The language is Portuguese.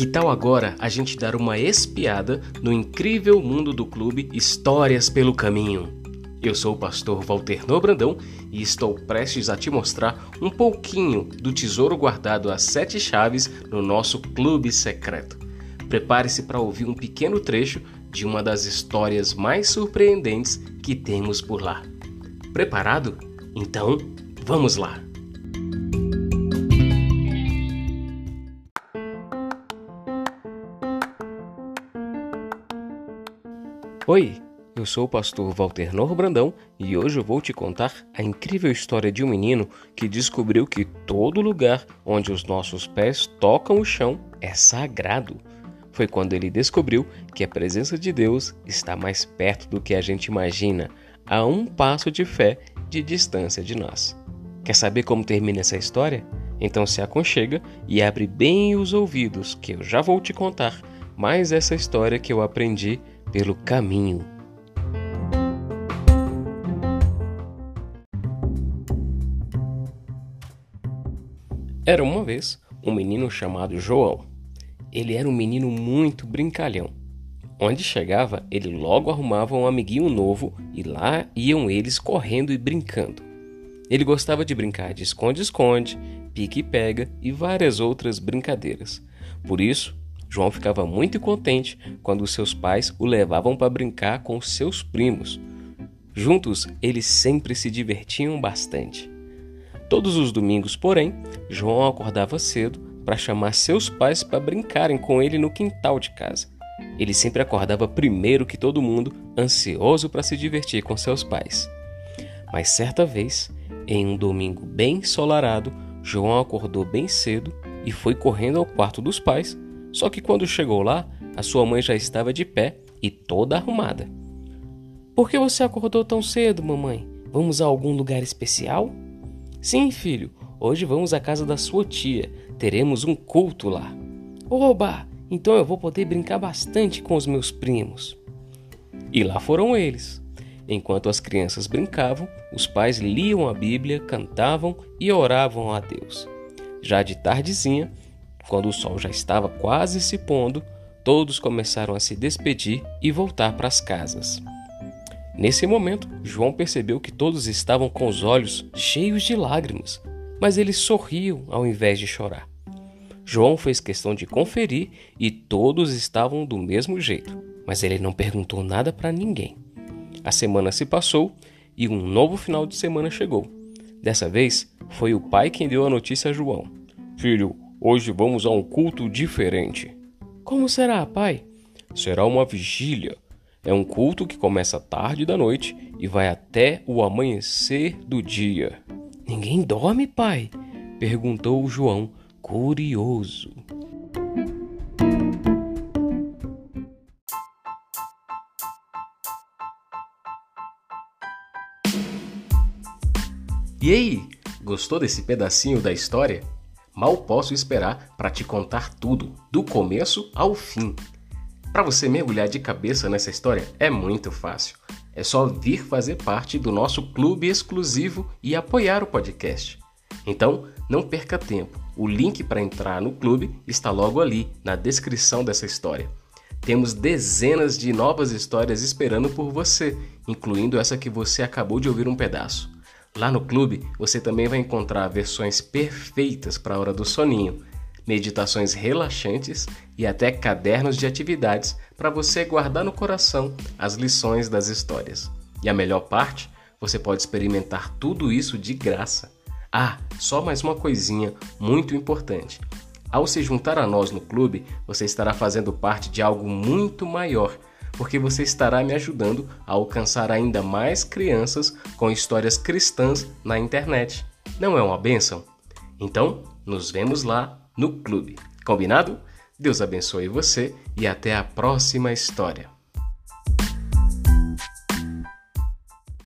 Que tal agora a gente dar uma espiada no incrível mundo do clube Histórias pelo Caminho? Eu sou o pastor Walter Nobrandão e estou prestes a te mostrar um pouquinho do tesouro guardado às sete chaves no nosso clube secreto. Prepare-se para ouvir um pequeno trecho de uma das histórias mais surpreendentes que temos por lá. Preparado? Então, vamos lá! Oi, eu sou o pastor Walter Nor Brandão e hoje eu vou te contar a incrível história de um menino que descobriu que todo lugar onde os nossos pés tocam o chão é sagrado. Foi quando ele descobriu que a presença de Deus está mais perto do que a gente imagina, a um passo de fé de distância de nós. Quer saber como termina essa história? Então se aconchega e abre bem os ouvidos, que eu já vou te contar mais essa história que eu aprendi pelo caminho. Era uma vez um menino chamado João. Ele era um menino muito brincalhão. Onde chegava, ele logo arrumava um amiguinho novo e lá iam eles correndo e brincando. Ele gostava de brincar de esconde-esconde, pique-pega e várias outras brincadeiras. Por isso, João ficava muito contente quando seus pais o levavam para brincar com seus primos. Juntos, eles sempre se divertiam bastante. Todos os domingos, porém, João acordava cedo para chamar seus pais para brincarem com ele no quintal de casa. Ele sempre acordava primeiro que todo mundo, ansioso para se divertir com seus pais. Mas certa vez, em um domingo bem ensolarado, João acordou bem cedo e foi correndo ao quarto dos pais só que quando chegou lá, a sua mãe já estava de pé e toda arrumada. Por que você acordou tão cedo, mamãe? Vamos a algum lugar especial? Sim, filho. Hoje vamos à casa da sua tia. Teremos um culto lá. Oba! Então eu vou poder brincar bastante com os meus primos. E lá foram eles. Enquanto as crianças brincavam, os pais liam a Bíblia, cantavam e oravam a Deus. Já de tardezinha, quando o sol já estava quase se pondo, todos começaram a se despedir e voltar para as casas. Nesse momento, João percebeu que todos estavam com os olhos cheios de lágrimas, mas eles sorriam ao invés de chorar. João fez questão de conferir e todos estavam do mesmo jeito, mas ele não perguntou nada para ninguém. A semana se passou e um novo final de semana chegou. Dessa vez, foi o pai quem deu a notícia a João. Filho, Hoje vamos a um culto diferente. Como será, pai? Será uma vigília. É um culto que começa tarde da noite e vai até o amanhecer do dia. Ninguém dorme, pai? perguntou João, curioso. E aí, gostou desse pedacinho da história? Mal posso esperar para te contar tudo, do começo ao fim. Para você mergulhar de cabeça nessa história é muito fácil. É só vir fazer parte do nosso clube exclusivo e apoiar o podcast. Então, não perca tempo. O link para entrar no clube está logo ali na descrição dessa história. Temos dezenas de novas histórias esperando por você, incluindo essa que você acabou de ouvir um pedaço. Lá no clube você também vai encontrar versões perfeitas para a hora do soninho, meditações relaxantes e até cadernos de atividades para você guardar no coração as lições das histórias. E a melhor parte, você pode experimentar tudo isso de graça. Ah, só mais uma coisinha muito importante. Ao se juntar a nós no clube, você estará fazendo parte de algo muito maior porque você estará me ajudando a alcançar ainda mais crianças com histórias cristãs na internet. Não é uma benção? Então, nos vemos lá no clube. Combinado? Deus abençoe você e até a próxima história.